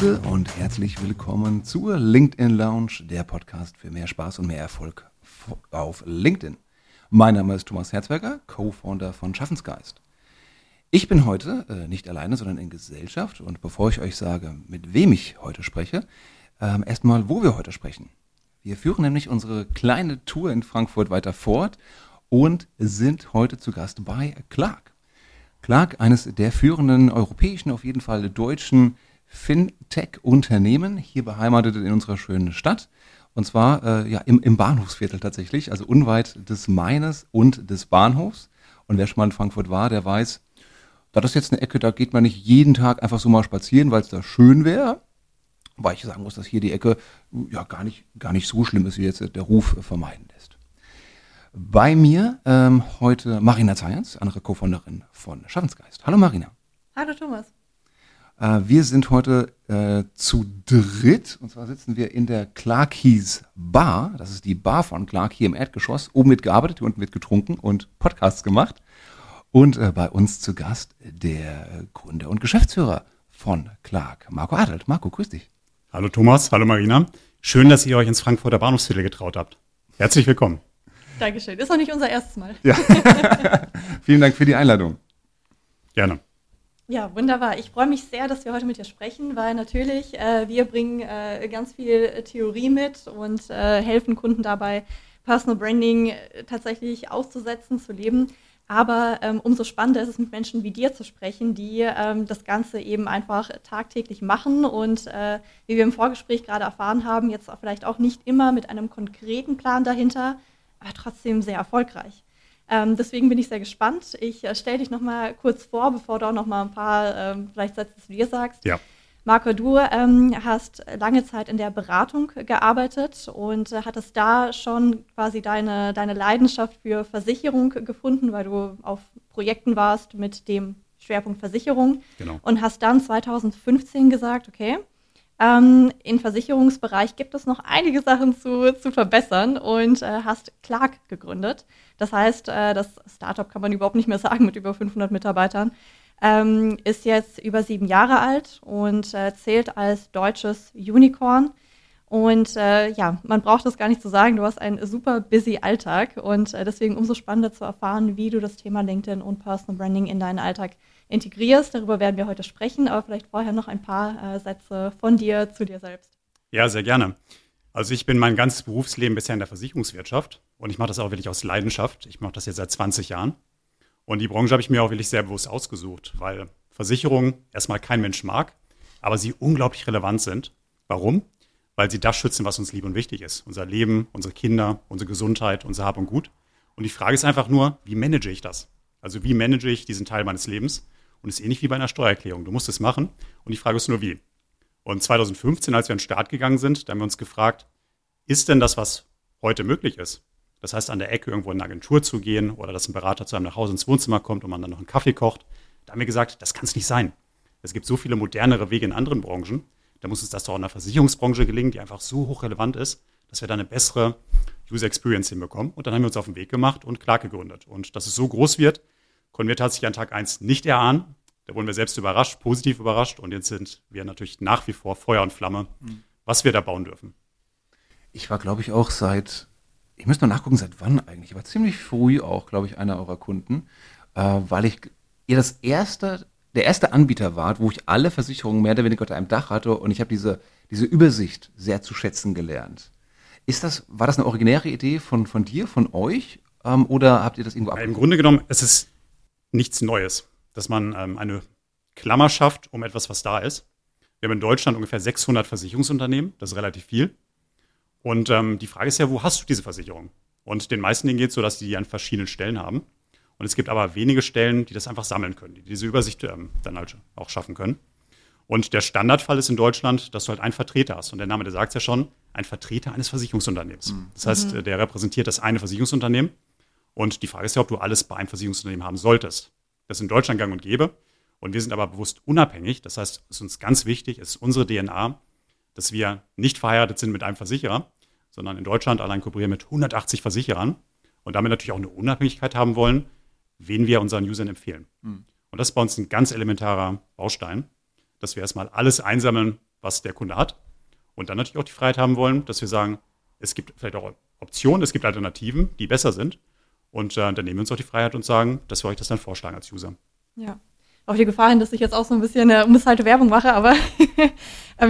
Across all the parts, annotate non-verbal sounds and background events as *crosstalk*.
Gude und herzlich willkommen zur LinkedIn Lounge, der Podcast für mehr Spaß und mehr Erfolg auf LinkedIn. Mein Name ist Thomas Herzberger, Co-Founder von Schaffensgeist. Ich bin heute äh, nicht alleine, sondern in Gesellschaft und bevor ich euch sage, mit wem ich heute spreche, äh, erstmal, wo wir heute sprechen. Wir führen nämlich unsere kleine Tour in Frankfurt weiter fort und sind heute zu Gast bei Clark. Clark, eines der führenden europäischen, auf jeden Fall deutschen Fintech-Unternehmen, hier beheimatet in unserer schönen Stadt. Und zwar äh, ja, im, im Bahnhofsviertel tatsächlich, also unweit des Maines und des Bahnhofs. Und wer schon mal in Frankfurt war, der weiß, da das jetzt eine Ecke, da geht man nicht jeden Tag einfach so mal spazieren, weil es da schön wäre. Weil ich sagen muss, dass hier die Ecke ja gar nicht, gar nicht so schlimm ist, wie jetzt der Ruf vermeiden lässt. Bei mir ähm, heute Marina Zayans, andere Co-Founderin von Schaffensgeist. Hallo Marina. Hallo Thomas. Äh, wir sind heute äh, zu dritt und zwar sitzen wir in der Clarkies Bar. Das ist die Bar von Clark hier im Erdgeschoss. Oben wird gearbeitet, hier unten wird getrunken und Podcasts gemacht. Und äh, bei uns zu Gast der Gründer und Geschäftsführer von Clark, Marco Adelt. Marco, grüß dich. Hallo Thomas, hallo Marina. Schön, dass ihr euch ins Frankfurter Bahnhofsviertel getraut habt. Herzlich willkommen. Dankeschön. Ist auch nicht unser erstes Mal. Ja. *laughs* *laughs* Vielen Dank für die Einladung. Gerne. Ja, wunderbar. Ich freue mich sehr, dass wir heute mit dir sprechen, weil natürlich äh, wir bringen äh, ganz viel Theorie mit und äh, helfen Kunden dabei, Personal Branding äh, tatsächlich auszusetzen, zu leben. Aber ähm, umso spannender ist es, mit Menschen wie dir zu sprechen, die ähm, das Ganze eben einfach tagtäglich machen und äh, wie wir im Vorgespräch gerade erfahren haben, jetzt vielleicht auch nicht immer mit einem konkreten Plan dahinter, aber trotzdem sehr erfolgreich. Ähm, deswegen bin ich sehr gespannt. Ich äh, stelle dich noch mal kurz vor, bevor du auch noch mal ein paar ähm, vielleicht Sätze zu dir sagst. Ja. Marco, du ähm, hast lange Zeit in der Beratung gearbeitet und äh, hattest da schon quasi deine, deine Leidenschaft für Versicherung gefunden, weil du auf Projekten warst mit dem Schwerpunkt Versicherung. Genau. Und hast dann 2015 gesagt, okay, ähm, Im Versicherungsbereich gibt es noch einige Sachen zu, zu verbessern und äh, hast Clark gegründet. Das heißt, äh, das Startup kann man überhaupt nicht mehr sagen mit über 500 Mitarbeitern. Ähm, ist jetzt über sieben Jahre alt und äh, zählt als deutsches Unicorn. Und äh, ja, man braucht das gar nicht zu sagen, du hast einen super busy Alltag und äh, deswegen umso spannender zu erfahren, wie du das Thema LinkedIn und Personal Branding in deinen Alltag integrierst. Darüber werden wir heute sprechen, aber vielleicht vorher noch ein paar äh, Sätze von dir zu dir selbst. Ja, sehr gerne. Also ich bin mein ganzes Berufsleben bisher in der Versicherungswirtschaft und ich mache das auch wirklich aus Leidenschaft. Ich mache das jetzt seit 20 Jahren. Und die Branche habe ich mir auch wirklich sehr bewusst ausgesucht, weil Versicherungen erstmal kein Mensch mag, aber sie unglaublich relevant sind. Warum? Weil sie das schützen, was uns lieb und wichtig ist. Unser Leben, unsere Kinder, unsere Gesundheit, unser Hab und Gut. Und die Frage ist einfach nur, wie manage ich das? Also wie manage ich diesen Teil meines Lebens? Und es ist ähnlich wie bei einer Steuererklärung. Du musst es machen und die Frage ist nur wie. Und 2015, als wir an den Start gegangen sind, da haben wir uns gefragt, ist denn das, was heute möglich ist? Das heißt, an der Ecke irgendwo in eine Agentur zu gehen oder dass ein Berater zu einem nach Hause ins Wohnzimmer kommt und man dann noch einen Kaffee kocht. Da haben wir gesagt, das kann es nicht sein. Es gibt so viele modernere Wege in anderen Branchen. Da muss uns das doch in der Versicherungsbranche gelingen, die einfach so hochrelevant ist, dass wir da eine bessere User Experience hinbekommen. Und dann haben wir uns auf den Weg gemacht und Clark gegründet. Und dass es so groß wird, konnten wir tatsächlich an Tag 1 nicht erahnen. Da wurden wir selbst überrascht, positiv überrascht. Und jetzt sind wir natürlich nach wie vor Feuer und Flamme, mhm. was wir da bauen dürfen. Ich war, glaube ich, auch seit, ich müsste mal nachgucken, seit wann eigentlich. Ich war ziemlich früh auch, glaube ich, einer eurer Kunden, äh, weil ich ihr das erste, der erste Anbieter war, wo ich alle Versicherungen mehr oder weniger unter einem Dach hatte und ich habe diese, diese Übersicht sehr zu schätzen gelernt. Ist das, war das eine originäre Idee von, von dir, von euch? Ähm, oder habt ihr das irgendwo abgeguckt? Im Grunde genommen, es ist nichts Neues, dass man ähm, eine Klammer schafft um etwas, was da ist. Wir haben in Deutschland ungefähr 600 Versicherungsunternehmen, das ist relativ viel. Und ähm, die Frage ist ja, wo hast du diese Versicherung? Und den meisten geht es so, dass die die an verschiedenen Stellen haben. Und es gibt aber wenige Stellen, die das einfach sammeln können, die diese Übersicht ähm, dann halt auch schaffen können. Und der Standardfall ist in Deutschland, dass du halt einen Vertreter hast. Und der Name, der sagt es ja schon, ein Vertreter eines Versicherungsunternehmens. Mhm. Das heißt, mhm. der repräsentiert das eine Versicherungsunternehmen und die Frage ist ja, ob du alles bei einem Versicherungsunternehmen haben solltest. Das ist in Deutschland gang und gäbe. Und wir sind aber bewusst unabhängig. Das heißt, es ist uns ganz wichtig, es ist unsere DNA, dass wir nicht verheiratet sind mit einem Versicherer, sondern in Deutschland allein kooperieren mit 180 Versicherern und damit natürlich auch eine Unabhängigkeit haben wollen, wen wir unseren Usern empfehlen. Mhm. Und das ist bei uns ein ganz elementarer Baustein, dass wir erstmal alles einsammeln, was der Kunde hat. Und dann natürlich auch die Freiheit haben wollen, dass wir sagen, es gibt vielleicht auch Optionen, es gibt Alternativen, die besser sind. Und äh, dann nehmen wir uns auch die Freiheit und sagen, dass wir euch das dann vorschlagen als User. Ja. Auf die Gefahr hin, dass ich jetzt auch so ein bisschen äh, unbezahlte Werbung mache, *laughs* aber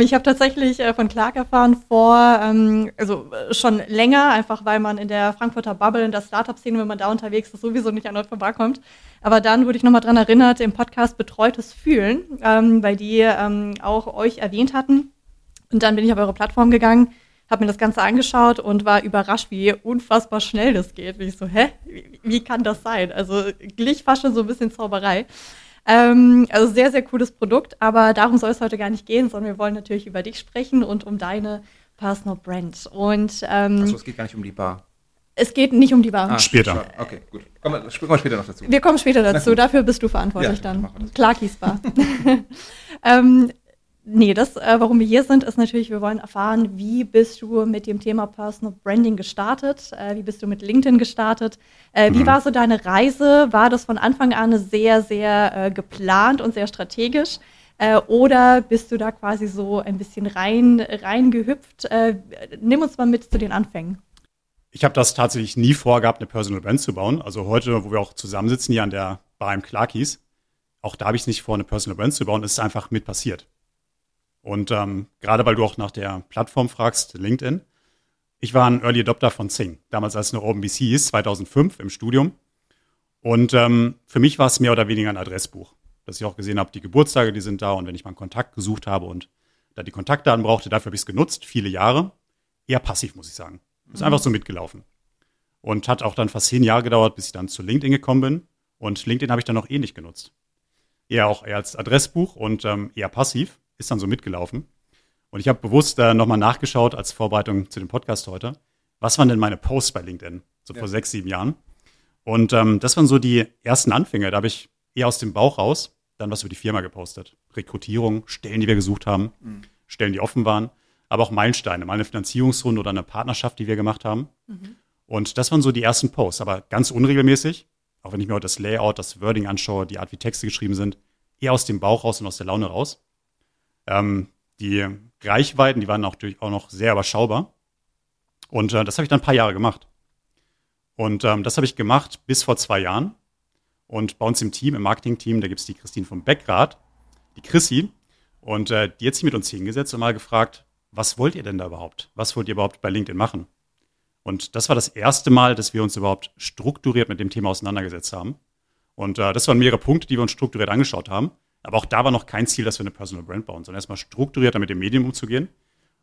ich habe tatsächlich äh, von Clark erfahren vor, ähm, also äh, schon länger, einfach weil man in der Frankfurter Bubble, in der Startup-Szene, wenn man da unterwegs ist, sowieso nicht an Ort vorbeikommt. Aber dann wurde ich nochmal dran erinnert, im Podcast Betreutes Fühlen, ähm, weil die ähm, auch euch erwähnt hatten. Und dann bin ich auf eure Plattform gegangen habe mir das Ganze angeschaut und war überrascht, wie unfassbar schnell das geht. Und ich so, hä? Wie, wie kann das sein? Also glich fast schon so ein bisschen Zauberei. Ähm, also sehr, sehr cooles Produkt, aber darum soll es heute gar nicht gehen, sondern wir wollen natürlich über dich sprechen und um deine Personal Brand. Und ähm, Achso, es geht gar nicht um die Bar. Es geht nicht um die Bar. Ah, später. Okay, gut. Kommen wir, wir später noch dazu. Wir kommen später dazu. Dafür bist du verantwortlich Ja, dann. machen wir das. Clarkies Bar. *laughs* ähm, nee, das, äh, warum wir hier sind, ist natürlich, wir wollen erfahren, wie bist du mit dem Thema Personal Branding gestartet? Äh, wie bist du mit LinkedIn gestartet? Äh, wie Mhm. war so deine Reise? War das von Anfang an sehr, sehr äh, geplant und sehr strategisch? Äh, oder bist du da quasi so ein bisschen rein, reingehüpft? Äh, nimm uns mal mit zu den Anfängen. Ich habe das tatsächlich nie vorgehabt, eine Personal Brand zu bauen. Also heute, wo wir auch zusammensitzen hier an der Bar im Clarkies, auch da habe ich es nicht vor, eine Personal Brand zu bauen. Es ist einfach mit passiert. Und ähm, gerade weil du auch nach der Plattform fragst, LinkedIn, ich war ein Early Adopter von Zing, damals als es noch OpenBC hieß, 2005 im Studium. Und ähm, für mich war es mehr oder weniger ein Adressbuch, dass ich auch gesehen habe, die Geburtstage, die sind da und wenn ich mal einen Kontakt gesucht habe und da die Kontaktdaten brauchte, dafür habe ich es genutzt, viele Jahre. Eher passiv, muss ich sagen. Ist einfach so mitgelaufen. Und hat auch dann fast zehn Jahre gedauert, bis ich dann zu LinkedIn gekommen bin. Und LinkedIn habe ich dann noch ähnlich genutzt. Eher auch eher als Adressbuch und ähm, eher passiv. Ist dann so mitgelaufen. Und ich habe bewusst äh, nochmal nachgeschaut als Vorbereitung zu dem Podcast heute. Was waren denn meine Posts bei LinkedIn? So vor Ja. sechs, sieben Jahren. Und ähm, das waren so die ersten Anfänge. Da habe ich eher aus dem Bauch raus dann was über die Firma gepostet. Rekrutierung, Stellen, die wir gesucht haben, Stellen, die offen waren, aber auch Meilensteine, mal eine Finanzierungsrunde oder eine Partnerschaft, die wir gemacht haben. Und das waren so die ersten Posts, aber ganz unregelmäßig, auch wenn ich mir heute das Layout, das Wording anschaue, die Art, wie Texte geschrieben sind, eher aus dem Bauch raus und aus der Laune raus. Ähm, die Reichweiten, die waren natürlich auch noch sehr überschaubar. Und äh, das habe ich dann ein paar Jahre gemacht. Und ähm, das habe ich gemacht bis vor zwei Jahren. Und bei uns im Team, im Marketing-Team, da gibt es die Christine vom Beckrad, die Chrissy. Und äh, die hat sich mit uns hingesetzt und mal gefragt, was wollt ihr denn da überhaupt? Was wollt ihr überhaupt bei LinkedIn machen? Und das war das erste Mal, dass wir uns überhaupt strukturiert mit dem Thema auseinandergesetzt haben. Und äh, das waren mehrere Punkte, die wir uns strukturiert angeschaut haben. Aber auch da war noch kein Ziel, dass wir eine Personal Brand bauen, sondern erstmal strukturierter mit dem Medium umzugehen.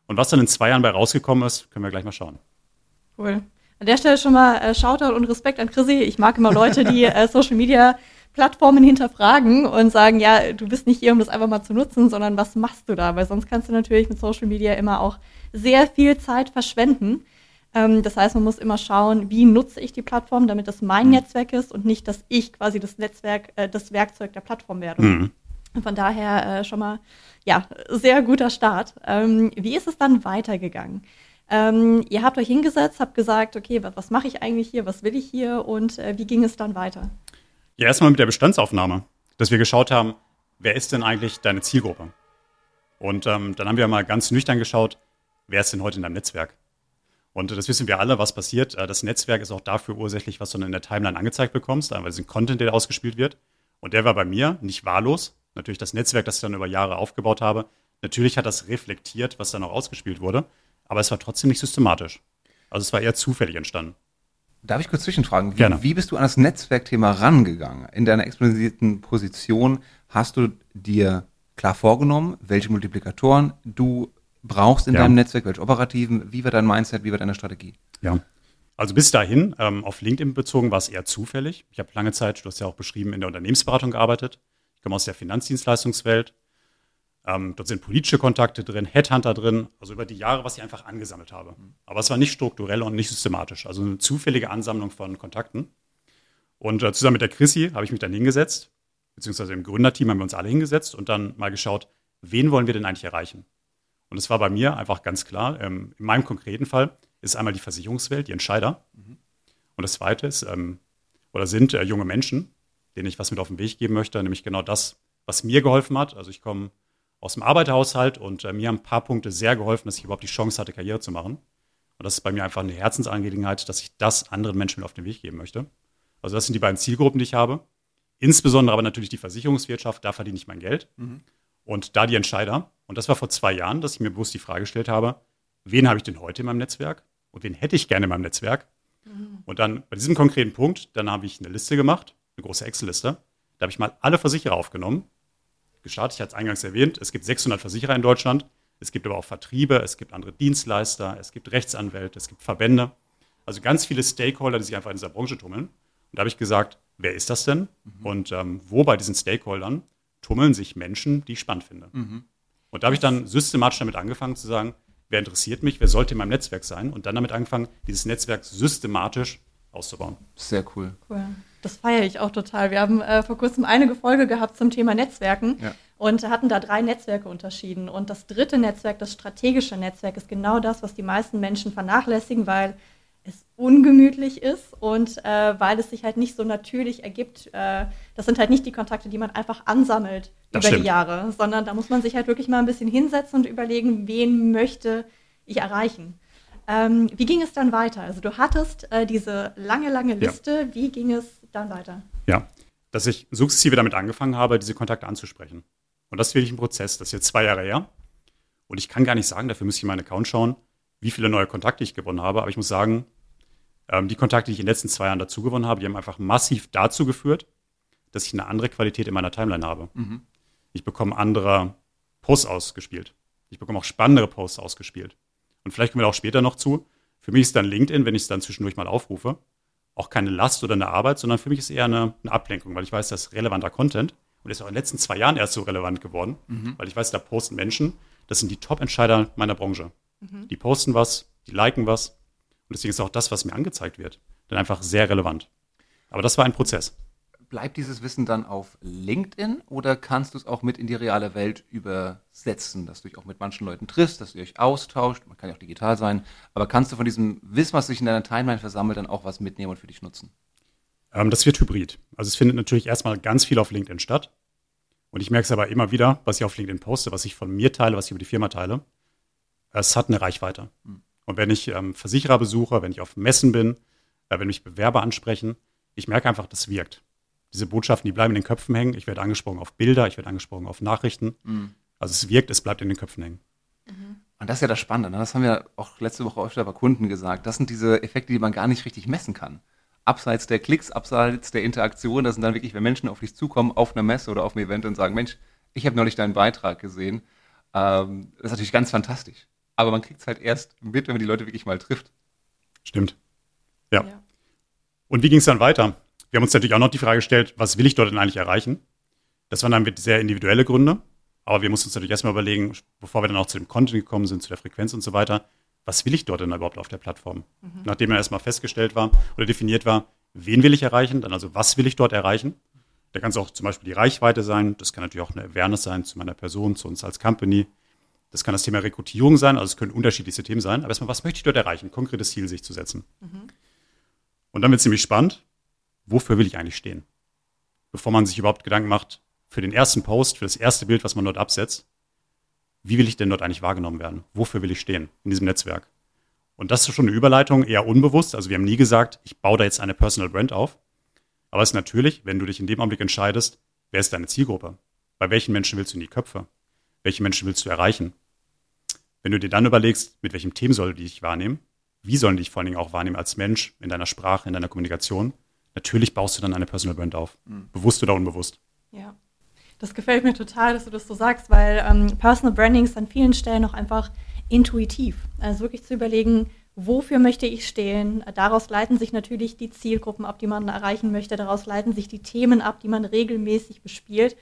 Und was dann in zwei Jahren bei rausgekommen ist, können wir gleich mal schauen. Cool. An der Stelle schon mal äh, Shoutout und Respekt an Chrissy. Ich mag immer Leute, die äh, *laughs* Social Media Plattformen hinterfragen und sagen, ja, du bist nicht hier, um das einfach mal zu nutzen, sondern was machst du da? Weil sonst kannst du natürlich mit Social Media immer auch sehr viel Zeit verschwenden. Ähm, das heißt, man muss immer schauen, wie nutze ich die Plattform, damit das mein Netzwerk ist und nicht, dass ich quasi das Netzwerk, äh, das Werkzeug der Plattform werde. Mhm. Von daher äh, schon mal, ja, sehr guter Start. Ähm, wie ist es dann weitergegangen? Ähm, ihr habt euch hingesetzt, habt gesagt, okay, was, was mache ich eigentlich hier, was will ich hier und äh, wie ging es dann weiter? Ja, erstmal mit der Bestandsaufnahme, dass wir geschaut haben, wer ist denn eigentlich deine Zielgruppe? Und ähm, dann haben wir mal ganz nüchtern geschaut, wer ist denn heute in deinem Netzwerk? Und das wissen wir alle, was passiert. Äh, Das Netzwerk ist auch dafür ursächlich, was du dann in der Timeline angezeigt bekommst, weil es ein Content, der ausgespielt wird. Und der war bei mir nicht wahllos. Natürlich das Netzwerk, das ich dann über Jahre aufgebaut habe. Natürlich hat das reflektiert, was dann auch ausgespielt wurde. Aber es war trotzdem nicht systematisch. Also es war eher zufällig entstanden. Darf ich kurz zwischenfragen? Wie, Gerne. wie bist du an das Netzwerkthema rangegangen? In deiner expliziten Position hast du dir klar vorgenommen, welche Multiplikatoren du brauchst in Ja. deinem Netzwerk, welche operativen, wie war dein Mindset, wie war deine Strategie? Ja. Also bis dahin, ähm, auf LinkedIn bezogen, war es eher zufällig. Ich habe lange Zeit, du hast ja auch beschrieben, in der Unternehmensberatung gearbeitet. Ich komme aus der Finanzdienstleistungswelt. Ähm, dort sind politische Kontakte drin, Headhunter drin, also über die Jahre, was ich einfach angesammelt habe. Aber es war nicht strukturell und nicht systematisch, also eine zufällige Ansammlung von Kontakten. Und äh, zusammen mit der Chrissy habe ich mich dann hingesetzt, beziehungsweise im Gründerteam haben wir uns alle hingesetzt und dann mal geschaut, wen wollen wir denn eigentlich erreichen? Und es war bei mir einfach ganz klar, ähm, in meinem konkreten Fall ist einmal die Versicherungswelt, die Entscheider. Und das zweite ist, ähm, oder sind äh, junge Menschen, denen ich was mit auf den Weg geben möchte, nämlich genau das, was mir geholfen hat. Also ich komme aus dem Arbeiterhaushalt und äh, mir haben ein paar Punkte sehr geholfen, dass ich überhaupt die Chance hatte, Karriere zu machen. Und das ist bei mir einfach eine Herzensangelegenheit, dass ich das anderen Menschen mit auf den Weg geben möchte. Also das sind die beiden Zielgruppen, die ich habe. Insbesondere aber natürlich die Versicherungswirtschaft, da verdiene ich mein Geld. Mhm. Und da die Entscheider. Und das war vor zwei Jahren, dass ich mir bewusst die Frage gestellt habe, wen habe ich denn heute in meinem Netzwerk und wen hätte ich gerne in meinem Netzwerk? Mhm. Und dann bei diesem konkreten Punkt, dann habe ich eine Liste gemacht, eine große Excel-Liste. Da habe ich mal alle Versicherer aufgenommen. Gestartet, ich hatte es eingangs erwähnt, es gibt 600 Versicherer in Deutschland. Es gibt aber auch Vertriebe, es gibt andere Dienstleister, es gibt Rechtsanwälte, es gibt Verbände. Also ganz viele Stakeholder, die sich einfach in dieser Branche tummeln. Und da habe ich gesagt, wer ist das denn? Mhm. Und ähm, wo bei diesen Stakeholdern tummeln sich Menschen, die ich spannend finde? Mhm. Und da habe ich dann systematisch damit angefangen zu sagen, wer interessiert mich, wer sollte in meinem Netzwerk sein? Und dann damit angefangen, dieses Netzwerk systematisch auszubauen. Sehr cool. Cool. Das feiere ich auch total. Wir haben äh, vor kurzem eine Folge gehabt zum Thema Netzwerken ja. und hatten da drei Netzwerke unterschieden. Und das dritte Netzwerk, das strategische Netzwerk, ist genau das, was die meisten Menschen vernachlässigen, weil es ungemütlich ist und äh, weil es sich halt nicht so natürlich ergibt. Äh, das sind halt nicht die Kontakte, die man einfach ansammelt das über stimmt. die Jahre, sondern da muss man sich halt wirklich mal ein bisschen hinsetzen und überlegen, wen möchte ich erreichen. Ähm, wie ging es dann weiter? Also du hattest äh, diese lange, lange Liste. Ja. Wie ging es dann weiter? Ja, dass ich sukzessive damit angefangen habe, diese Kontakte anzusprechen. Und das ist wirklich ein Prozess. Das ist jetzt zwei Jahre her. Und ich kann gar nicht sagen, dafür müsste ich in meinen Account schauen, wie viele neue Kontakte ich gewonnen habe. Aber ich muss sagen, ähm, die Kontakte, die ich in den letzten zwei Jahren dazu gewonnen habe, die haben einfach massiv dazu geführt, dass ich eine andere Qualität in meiner Timeline habe. Mhm. Ich bekomme andere Posts ausgespielt. Ich bekomme auch spannendere Posts ausgespielt. Und vielleicht kommen wir auch später noch zu. Für mich ist dann LinkedIn, wenn ich es dann zwischendurch mal aufrufe, auch keine Last oder eine Arbeit, sondern für mich ist eher eine, eine Ablenkung, weil ich weiß, das ist relevanter Content und ist auch in den letzten zwei Jahren erst so relevant geworden, mhm. weil ich weiß, da posten Menschen, das sind die Top-Entscheider meiner Branche. Mhm. Die posten was, die liken was und deswegen ist auch das, was mir angezeigt wird, dann einfach sehr relevant. Aber das war ein Prozess. Bleibt dieses Wissen dann auf LinkedIn oder kannst du es auch mit in die reale Welt übersetzen, dass du dich auch mit manchen Leuten triffst, dass du dich austauscht, man kann ja auch digital sein, aber kannst du von diesem Wissen, was sich in deiner Timeline versammelt, dann auch was mitnehmen und für dich nutzen? Ähm, das wird hybrid. Also es findet natürlich erstmal ganz viel auf LinkedIn statt. Und ich merke es aber immer wieder, was ich auf LinkedIn poste, was ich von mir teile, was ich über die Firma teile, es hat eine Reichweite. Mhm. Und wenn ich ähm, Versicherer besuche, wenn ich auf Messen bin, äh, wenn mich Bewerber ansprechen, ich merke einfach, das wirkt. Diese Botschaften, die bleiben in den Köpfen hängen. Ich werde angesprochen auf Bilder, ich werde angesprochen auf Nachrichten. Mhm. Also es wirkt, es bleibt in den Köpfen hängen. Mhm. Und das ist ja das Spannende. Ne? Das haben wir auch letzte Woche öfter bei Kunden gesagt. Das sind diese Effekte, die man gar nicht richtig messen kann. Abseits der Klicks, abseits der Interaktion, das sind dann wirklich, wenn Menschen auf dich zukommen, auf einer Messe oder auf einem Event und sagen, Mensch, ich habe neulich deinen Beitrag gesehen. Ähm, das ist natürlich ganz fantastisch aber man kriegt es halt erst mit, wenn man die Leute wirklich mal trifft. Stimmt. Ja. ja. Und wie ging es dann weiter? Wir haben uns natürlich auch noch die Frage gestellt, was will ich dort denn eigentlich erreichen? Das waren dann sehr individuelle Gründe, aber wir mussten uns natürlich erstmal überlegen, bevor wir dann auch zu dem Content gekommen sind, zu der Frequenz und so weiter, was will ich dort denn überhaupt auf der Plattform? Mhm. Nachdem er erstmal festgestellt war oder definiert war, wen will ich erreichen, dann also was will ich dort erreichen? Da kann es auch zum Beispiel die Reichweite sein, das kann natürlich auch eine Awareness sein zu meiner Person, zu uns als Company. Das kann das Thema Rekrutierung sein, also es können unterschiedlichste Themen sein. Aber erstmal, was möchte ich dort erreichen? Konkretes Ziel sich zu setzen. Mhm. Und dann wird es ziemlich spannend. Wofür will ich eigentlich stehen? Bevor man sich überhaupt Gedanken macht, für den ersten Post, für das erste Bild, was man dort absetzt, wie will ich denn dort eigentlich wahrgenommen werden? Wofür will ich stehen in diesem Netzwerk? Und das ist schon eine Überleitung, eher unbewusst. Also wir haben nie gesagt, ich baue da jetzt eine Personal Brand auf. Aber es ist natürlich, wenn du dich in dem Augenblick entscheidest, wer ist deine Zielgruppe? Bei welchen Menschen willst du in die Köpfe? welche Menschen willst du erreichen? Wenn du dir dann überlegst, mit welchem Themen soll die dich wahrnehmen, wie sollen die dich vor allen Dingen auch wahrnehmen als Mensch, in deiner Sprache, in deiner Kommunikation, natürlich baust du dann eine Personal Brand auf. Mhm. Bewusst oder unbewusst. Ja. Das gefällt mir total, dass du das so sagst, weil ähm, Personal Branding ist an vielen Stellen auch einfach intuitiv. Also wirklich zu überlegen, wofür möchte ich stehen. Daraus leiten sich natürlich die Zielgruppen ab, die man erreichen möchte. Daraus leiten sich die Themen ab, die man regelmäßig bespielt.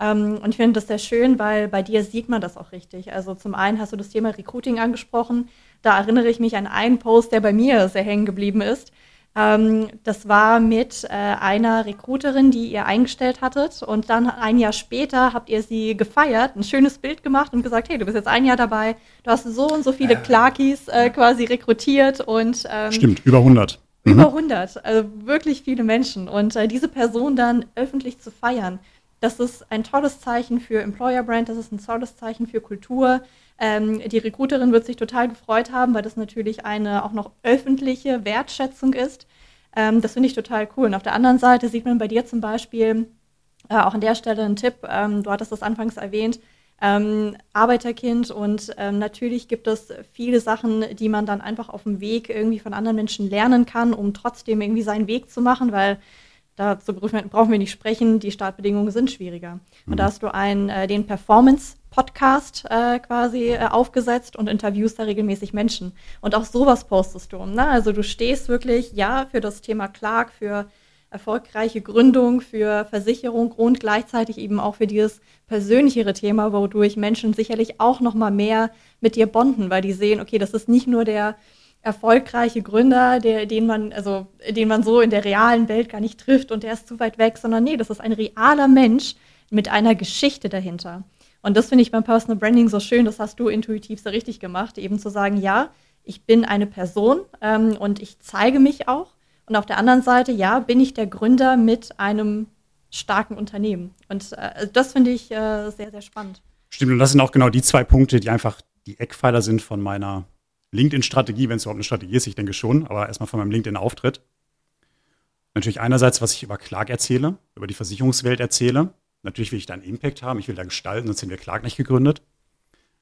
Ähm, und ich finde das sehr schön, weil bei dir sieht man das auch richtig. Also zum einen hast du das Thema Recruiting angesprochen. Da erinnere ich mich an einen Post, der bei mir sehr hängen geblieben ist. Ähm, das war mit äh, einer Recruiterin, die ihr eingestellt hattet. Und dann ein Jahr später habt ihr sie gefeiert, ein schönes Bild gemacht und gesagt, hey, du bist jetzt ein Jahr dabei. Du hast so und so viele äh. Clarkies äh, quasi rekrutiert. und ähm, Stimmt, über 100. Über 100, mhm. also wirklich viele Menschen. Und äh, diese Person dann öffentlich zu feiern, Das ist ein tolles Zeichen für Employer Brand, das ist ein tolles Zeichen für Kultur. Ähm, die Recruiterin wird sich total gefreut haben, weil das natürlich eine auch noch öffentliche Wertschätzung ist. Ähm, das finde ich total cool. Und auf der anderen Seite sieht man bei dir zum Beispiel äh, auch an der Stelle einen Tipp, ähm, du hattest das anfangs erwähnt, ähm, Arbeiterkind und ähm, natürlich gibt es viele Sachen, die man dann einfach auf dem Weg irgendwie von anderen Menschen lernen kann, um trotzdem irgendwie seinen Weg zu machen, weil dazu brauchen wir nicht sprechen, die Startbedingungen sind schwieriger. Und da mhm. hast du einen, äh, den Performance-Podcast äh, quasi äh, aufgesetzt und interviewst da regelmäßig Menschen. Und auch sowas postest du. Ne? Also du stehst wirklich, ja, für das Thema Clark, für erfolgreiche Gründung, für Versicherung und gleichzeitig eben auch für dieses persönlichere Thema, wodurch Menschen sicherlich auch noch mal mehr mit dir bonden, weil die sehen, okay, das ist nicht nur der erfolgreiche Gründer, der, den man, also den man so in der realen Welt gar nicht trifft und der ist zu weit weg, sondern nee, das ist ein realer Mensch mit einer Geschichte dahinter. Und das finde ich beim Personal Branding so schön, das hast du intuitiv so richtig gemacht, eben zu sagen, ja, ich bin eine Person ähm, und ich zeige mich auch und auf der anderen Seite, ja, bin ich der Gründer mit einem starken Unternehmen. Und äh, das finde ich äh, sehr, sehr spannend. Stimmt, und das sind auch genau die zwei Punkte, die einfach die Eckpfeiler sind von meiner LinkedIn-Strategie, wenn es überhaupt eine Strategie ist, ich denke schon, aber erstmal von meinem LinkedIn-Auftritt. Natürlich einerseits, was ich über Clark erzähle, über die Versicherungswelt erzähle. Natürlich will ich da einen Impact haben, ich will da gestalten, sonst sind wir Clark nicht gegründet.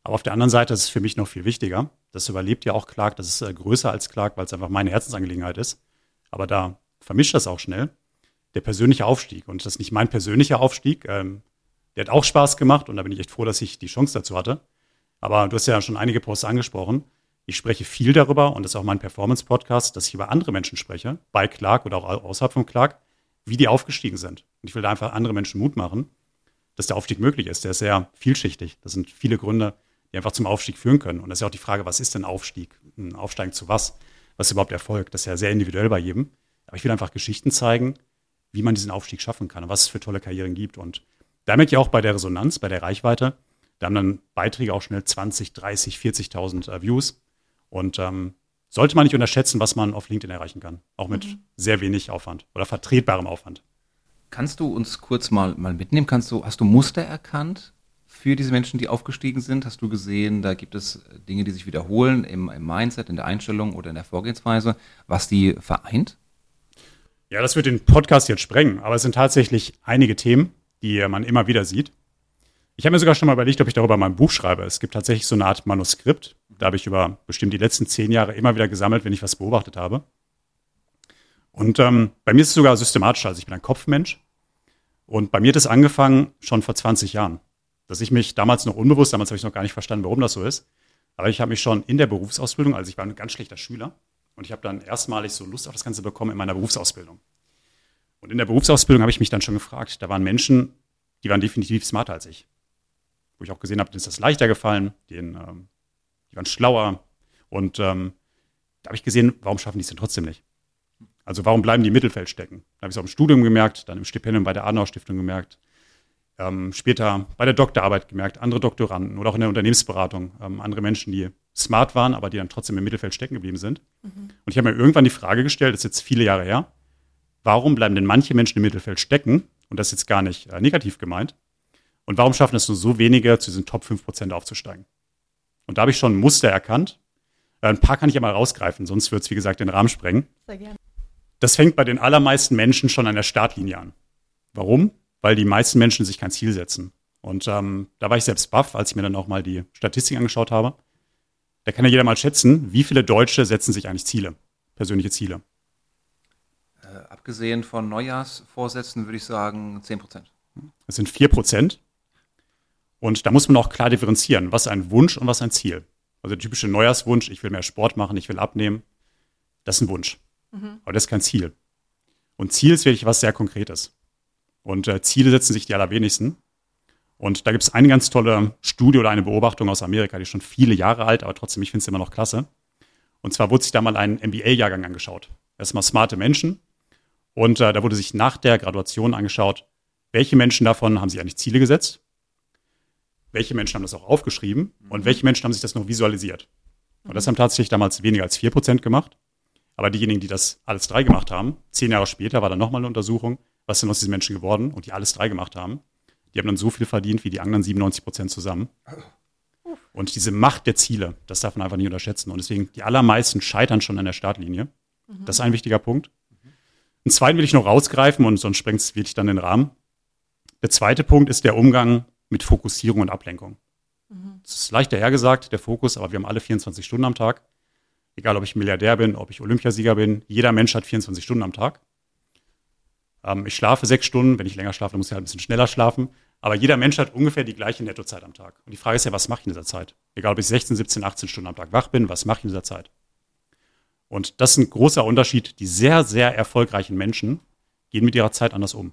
Aber auf der anderen Seite ist es für mich noch viel wichtiger. Das überlebt ja auch Clark, das ist äh, größer als Clark, weil es einfach meine Herzensangelegenheit ist aber da vermischt das auch schnell, der persönliche Aufstieg. Und das ist nicht mein persönlicher Aufstieg. Ähm, der hat auch Spaß gemacht und da bin ich echt froh, dass ich die Chance dazu hatte. Aber du hast ja schon einige Posts angesprochen. Ich spreche viel darüber und das ist auch mein Performance-Podcast, dass ich über andere Menschen spreche, bei Clark oder auch außerhalb von Clark, wie die aufgestiegen sind. Und ich will da einfach andere Menschen Mut machen, dass der Aufstieg möglich ist. Der ist sehr vielschichtig. Das sind viele Gründe, die einfach zum Aufstieg führen können. Und das ist ja auch die Frage, was ist denn Aufstieg? Ein Aufsteigen zu was? was ist überhaupt Erfolg? Das ist ja sehr individuell bei jedem. Aber ich will einfach Geschichten zeigen, wie man diesen Aufstieg schaffen kann und was es für tolle Karrieren gibt. Und da merke ich auch bei der Resonanz, bei der Reichweite, da haben dann Beiträge auch schnell 20, 30, 40.000 äh, Views. Und ähm, sollte man nicht unterschätzen, was man auf LinkedIn erreichen kann. Auch mit mhm. sehr wenig Aufwand oder vertretbarem Aufwand. Kannst du uns kurz mal, mal mitnehmen? Kannst du, hast du Muster erkannt, für diese Menschen, die aufgestiegen sind? Hast du gesehen, da gibt es Dinge, die sich wiederholen im, im Mindset, in der Einstellung oder in der Vorgehensweise, was die vereint? Ja, das wird den Podcast jetzt sprengen, aber es sind tatsächlich einige Themen, die man immer wieder sieht. Ich habe mir sogar schon mal überlegt, ob ich darüber mein Buch schreibe. Es gibt tatsächlich so eine Art Manuskript. Da habe ich über bestimmt die letzten zehn Jahre immer wieder gesammelt, wenn ich was beobachtet habe. Und ähm, bei mir ist es sogar systematisch. Also ich bin ein Kopfmensch. Und bei mir hat es angefangen schon vor 20 Jahren dass ich mich damals noch unbewusst, damals habe ich noch gar nicht verstanden, warum das so ist, aber ich habe mich schon in der Berufsausbildung, also ich war ein ganz schlechter Schüler und ich habe dann erstmalig so Lust auf das Ganze bekommen in meiner Berufsausbildung. Und in der Berufsausbildung habe ich mich dann schon gefragt, da waren Menschen, die waren definitiv smarter als ich. Wo ich auch gesehen habe, denen ist das leichter gefallen, denen, ähm, waren schlauer. Und ähm, da habe ich gesehen, warum schaffen die es denn trotzdem nicht? Also warum bleiben die im Mittelfeld stecken? Da habe ich es auch im Studium gemerkt, dann im Stipendium bei der Adenauer Stiftung gemerkt, ähm, später bei der Doktorarbeit gemerkt, andere Doktoranden oder auch in der Unternehmensberatung, ähm, andere Menschen, die smart waren, aber die dann trotzdem im Mittelfeld stecken geblieben sind. Mhm. Und ich habe mir irgendwann die Frage gestellt, das ist jetzt viele Jahre her, warum bleiben denn manche Menschen im Mittelfeld stecken? Und das ist jetzt gar nicht äh, negativ gemeint. Und warum schaffen es nur so wenige, zu diesen Top 5% aufzusteigen? Und da habe ich schon ein Muster erkannt. Äh, ein paar kann ich ja mal rausgreifen, sonst wird es, wie gesagt, den Rahmen sprengen. Sehr gerne. Das fängt bei den allermeisten Menschen schon an der Startlinie an. Warum? weil die meisten Menschen sich kein Ziel setzen. Und ähm, da war ich selbst baff, als ich mir dann auch mal die Statistik angeschaut habe. Da kann ja jeder mal schätzen, wie viele Deutsche setzen sich eigentlich Ziele, persönliche Ziele. Äh, abgesehen von Neujahrsvorsätzen würde ich sagen 10 Prozent. Das sind 4 Prozent. Und da muss man auch klar differenzieren, was ein Wunsch und was ein Ziel. Also der typische Neujahrswunsch, ich will mehr Sport machen, ich will abnehmen, das ist ein Wunsch. Mhm. Aber das ist kein Ziel. Und Ziel ist wirklich was sehr Konkretes. Und äh, Ziele setzen sich die allerwenigsten. Und da gibt es eine ganz tolle Studie oder eine Beobachtung aus Amerika, die ist schon viele Jahre alt, aber trotzdem, ich finde es immer noch klasse. Und zwar wurde sich da mal ein MBA-Jahrgang angeschaut. Erstmal smarte Menschen. Und äh, da wurde sich nach der Graduation angeschaut, welche Menschen davon haben sich eigentlich Ziele gesetzt, welche Menschen haben das auch aufgeschrieben und welche Menschen haben sich das noch visualisiert. Und das haben tatsächlich damals weniger als 4% gemacht. Aber diejenigen, die das alles drei gemacht haben, zehn Jahre später war dann nochmal eine Untersuchung, was sind aus diesen Menschen geworden und die alles drei gemacht haben, die haben dann so viel verdient wie die anderen 97 Prozent zusammen. Und diese Macht der Ziele, das darf man einfach nicht unterschätzen. Und deswegen, die allermeisten scheitern schon an der Startlinie. Das ist ein wichtiger Punkt. Einen zweiten will ich noch rausgreifen und sonst sprengt es wirklich dann den Rahmen. Der zweite Punkt ist der Umgang mit Fokussierung und Ablenkung. Das ist leichter hergesagt, der Fokus, aber wir haben alle 24 Stunden am Tag. Egal, ob ich Milliardär bin, ob ich Olympiasieger bin, jeder Mensch hat 24 Stunden am Tag. Ähm, ich schlafe sechs Stunden, wenn ich länger schlafe, dann muss ich halt ein bisschen schneller schlafen. Aber jeder Mensch hat ungefähr die gleiche Nettozeit am Tag. Und die Frage ist ja, was mache ich in dieser Zeit? Egal, ob ich 16, 17, 18 Stunden am Tag wach bin, was mache ich in dieser Zeit? Und das ist ein großer Unterschied. Die sehr, sehr erfolgreichen Menschen gehen mit ihrer Zeit anders um.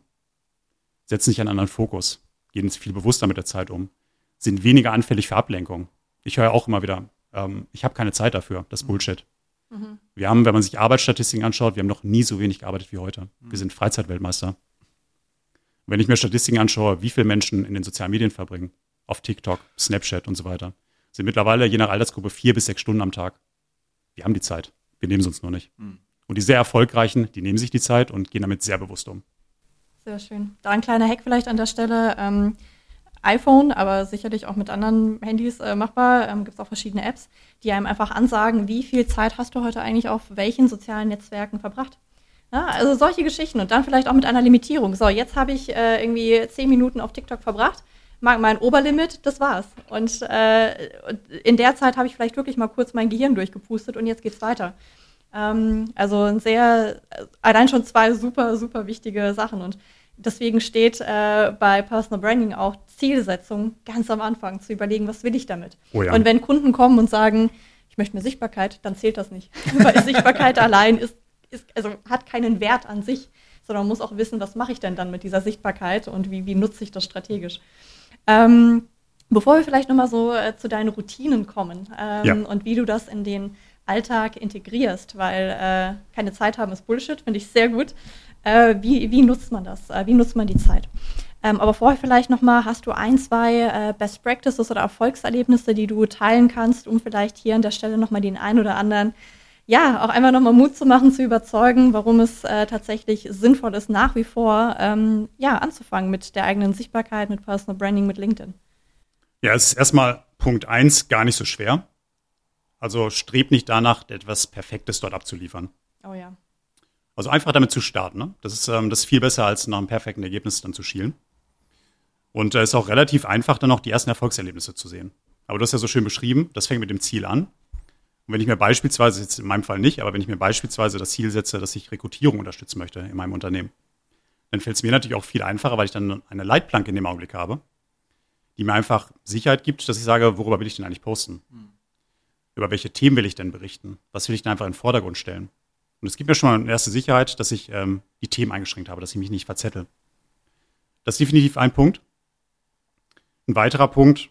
Setzen sich einen anderen Fokus, gehen viel bewusster mit der Zeit um, sind weniger anfällig für Ablenkung. Ich höre auch immer wieder, ähm, ich habe keine Zeit dafür, das Bullshit. Mhm. Wir haben, wenn man sich Arbeitsstatistiken anschaut, wir haben noch nie so wenig gearbeitet wie heute. Mhm. Wir sind Freizeitweltmeister. Wenn ich mir Statistiken anschaue, wie viele Menschen in den sozialen Medien verbringen, auf TikTok, Snapchat und so weiter, sind mittlerweile je nach Altersgruppe vier bis sechs Stunden am Tag. Wir haben die Zeit. Wir nehmen es uns nur nicht. Mhm. Und die sehr erfolgreichen, die nehmen sich die Zeit und gehen damit sehr bewusst um. Sehr schön. Da ein kleiner Hack vielleicht an der Stelle. Ähm, iPhone, aber sicherlich auch mit anderen Handys äh, machbar. Ähm, Gibt es auch verschiedene Apps, die einem einfach ansagen, wie viel Zeit hast du heute eigentlich auf welchen sozialen Netzwerken verbracht. Ja, also solche Geschichten und dann vielleicht auch mit einer Limitierung. So, jetzt habe ich äh, irgendwie zehn Minuten auf TikTok verbracht, mein Oberlimit, das war's. Und äh, in der Zeit habe ich vielleicht wirklich mal kurz mein Gehirn durchgepustet und jetzt geht's weiter. Ähm, also ein sehr, allein schon zwei super, super wichtige Sachen und deswegen steht äh, bei Personal Branding auch Zielsetzung ganz am Anfang zu überlegen, was will ich damit. Oh ja. Und wenn Kunden kommen und sagen, ich möchte eine Sichtbarkeit, dann zählt das nicht. *laughs* Weil Sichtbarkeit allein ist ist, also hat keinen Wert an sich, sondern man muss auch wissen, was mache ich denn dann mit dieser Sichtbarkeit und wie, wie nutze ich das strategisch. Ähm, bevor wir vielleicht nochmal so äh, zu deinen Routinen kommen ähm, ja. und wie du das in den Alltag integrierst, weil äh, keine Zeit haben ist Bullshit, finde ich sehr gut. Äh, wie, wie nutzt man das? Äh, wie nutzt man die Zeit? Ähm, aber vorher vielleicht nochmal, hast du ein, zwei äh, Best Practices oder Erfolgserlebnisse, die du teilen kannst, um vielleicht hier an der Stelle nochmal den einen oder anderen ja, auch einfach nochmal Mut zu machen, zu überzeugen, warum es äh, tatsächlich sinnvoll ist, nach wie vor ähm, ja, anzufangen mit der eigenen Sichtbarkeit, mit Personal Branding, mit LinkedIn. Ja, es ist erstmal Punkt eins gar nicht so schwer. Also strebt nicht danach, etwas Perfektes dort abzuliefern. Oh ja. Also einfach damit zu starten. Ne? Das, ist, ähm, das ist viel besser, als nach einem perfekten Ergebnis dann zu schielen. Und es äh, ist auch relativ einfach, dann auch die ersten Erfolgserlebnisse zu sehen. Aber du hast ja so schön beschrieben, das fängt mit dem Ziel an. Und wenn ich mir beispielsweise, jetzt in meinem Fall nicht, aber wenn ich mir beispielsweise das Ziel setze, dass ich Rekrutierung unterstützen möchte in meinem Unternehmen, dann fällt es mir natürlich auch viel einfacher, weil ich dann eine Leitplanke in dem Augenblick habe, die mir einfach Sicherheit gibt, dass ich sage, worüber will ich denn eigentlich posten? Mhm. Über welche Themen will ich denn berichten? Was will ich denn einfach in den Vordergrund stellen? Und es gibt mir schon mal eine erste Sicherheit, dass ich ähm, die Themen eingeschränkt habe, dass ich mich nicht verzettel. Das ist definitiv ein Punkt. Ein weiterer Punkt,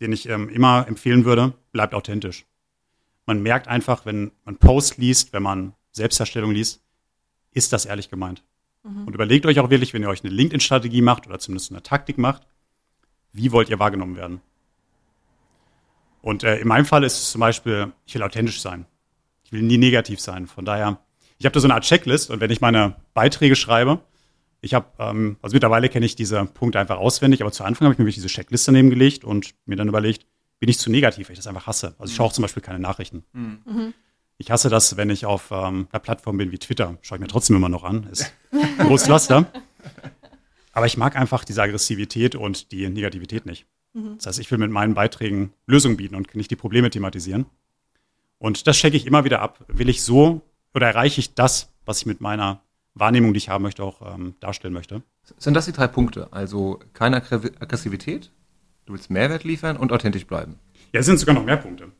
den ich ähm, immer empfehlen würde, bleibt authentisch man merkt einfach, wenn man Post liest, wenn man Selbstdarstellung liest, ist das ehrlich gemeint. Mhm. Und überlegt euch auch wirklich, wenn ihr euch eine LinkedIn-Strategie macht oder zumindest eine Taktik macht, wie wollt ihr wahrgenommen werden? Und äh, in meinem Fall ist es zum Beispiel, ich will authentisch sein. Ich will nie negativ sein. Von daher, ich habe da so eine Art Checklist und wenn ich meine Beiträge schreibe, ich habe, ähm, also mittlerweile kenne ich diese Punkte einfach auswendig, aber zu Anfang habe ich mir wirklich diese Checkliste nebengelegt und mir dann überlegt, bin ich zu negativ, weil ich das einfach hasse. Also ich schaue auch zum Beispiel keine Nachrichten. Mhm. Ich hasse das, wenn ich auf ähm, einer Plattform bin wie Twitter. Schaue ich mir trotzdem immer noch an. Ist ein großes Laster. *laughs* Aber ich mag einfach diese Aggressivität und die Negativität nicht. Mhm. Das heißt, ich will mit meinen Beiträgen Lösungen bieten und nicht die Probleme thematisieren. Und das checke ich immer wieder ab. Will ich so oder erreiche ich das, was ich mit meiner Wahrnehmung, die ich haben möchte, auch ähm, darstellen möchte? Sind das die drei Punkte? Also keine Aggressivität, Du willst Mehrwert liefern und authentisch bleiben. Ja, es sind sogar noch mehr Punkte.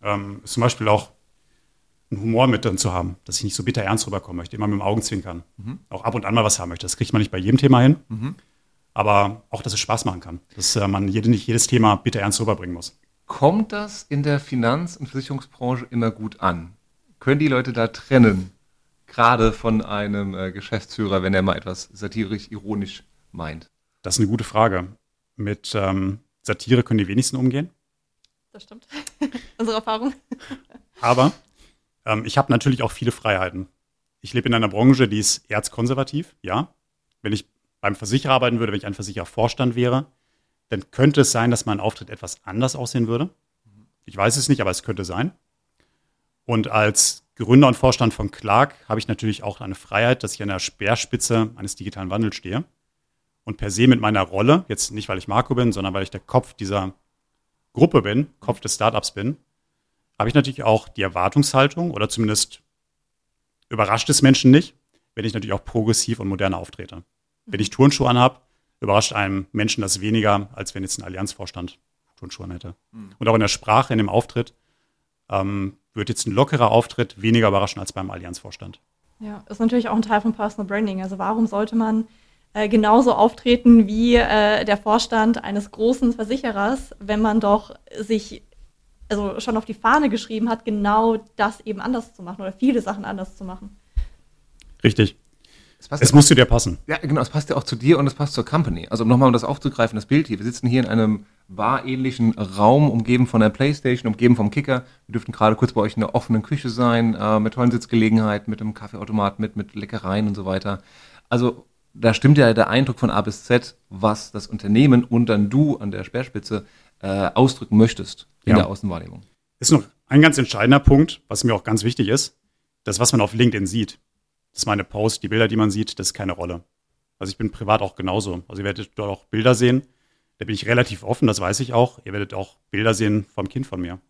Ähm, zum Beispiel auch einen Humor mit drin zu haben, dass ich nicht so bitter ernst rüberkommen möchte, immer mit dem Augenzwinkern. Mhm. Auch ab und an mal was haben möchte. Das kriegt man nicht bei jedem Thema hin. Mhm. Aber auch, dass es Spaß machen kann. Dass äh, man jede, nicht jedes Thema bitter ernst rüberbringen muss. Kommt das in der Finanz- und Versicherungsbranche immer gut an? Können die Leute da trennen? Gerade von einem äh, Geschäftsführer, wenn er mal etwas satirisch, ironisch meint? Das ist eine gute Frage mit ähm, Satire können die wenigsten umgehen. Das stimmt. *laughs* Unsere Erfahrung. *laughs* Aber ähm, ich habe natürlich auch viele Freiheiten. Ich lebe in einer Branche, die ist erzkonservativ, ja. Wenn ich beim Versicherer arbeiten würde, wenn ich ein Versicherervorstand wäre, dann könnte es sein, dass mein Auftritt etwas anders aussehen würde. Ich weiß es nicht, aber es könnte sein. Und als Gründer und Vorstand von Clark habe ich natürlich auch eine Freiheit, dass ich an der Speerspitze eines digitalen Wandels stehe. Und per se mit meiner Rolle, jetzt nicht weil ich Marco bin, sondern weil ich der Kopf dieser Gruppe bin, Kopf des Startups bin, habe ich natürlich auch die Erwartungshaltung oder zumindest überrascht es Menschen nicht, wenn ich natürlich auch progressiv und modern auftrete. Wenn ich Turnschuhe anhabe, überrascht einem Menschen das weniger, als wenn jetzt ein Allianzvorstand Turnschuhe an hätte. Mhm. Und auch in der Sprache, in dem Auftritt, ähm, wird jetzt ein lockerer Auftritt weniger überraschen als beim Allianzvorstand. Ja, ist natürlich auch ein Teil von Personal Branding. Also warum sollte man äh, genauso auftreten wie äh, der Vorstand eines großen Versicherers, wenn man doch sich also schon auf die Fahne geschrieben hat, genau das eben anders zu machen oder viele Sachen anders zu machen. Richtig. Es, es muss zu dir passen. Ja, genau, es passt ja auch zu dir und es passt zur Company. Also um nochmal um das aufzugreifen, das Bild hier. Wir sitzen hier in einem barähnlichen Raum, umgeben von der Playstation, umgeben vom Kicker. Wir dürften gerade kurz bei euch in der offenen Küche sein, äh, mit tollen Sitzgelegenheiten, mit einem Kaffeeautomat, mit, mit Leckereien und so weiter. Also da stimmt ja der Eindruck von A bis Z, was das Unternehmen und dann du an der Speerspitze äh, ausdrücken möchtest in ja. der Außenwahrnehmung. Ist noch ein ganz entscheidender Punkt, was mir auch ganz wichtig ist, das, was man auf LinkedIn sieht. Das ist meine Post, die Bilder, die man sieht, das ist keine Rolle. Also ich bin privat auch genauso. Also ihr werdet dort auch Bilder sehen. Da bin ich relativ offen, das weiß ich auch. Ihr werdet auch Bilder sehen vom Kind von mir.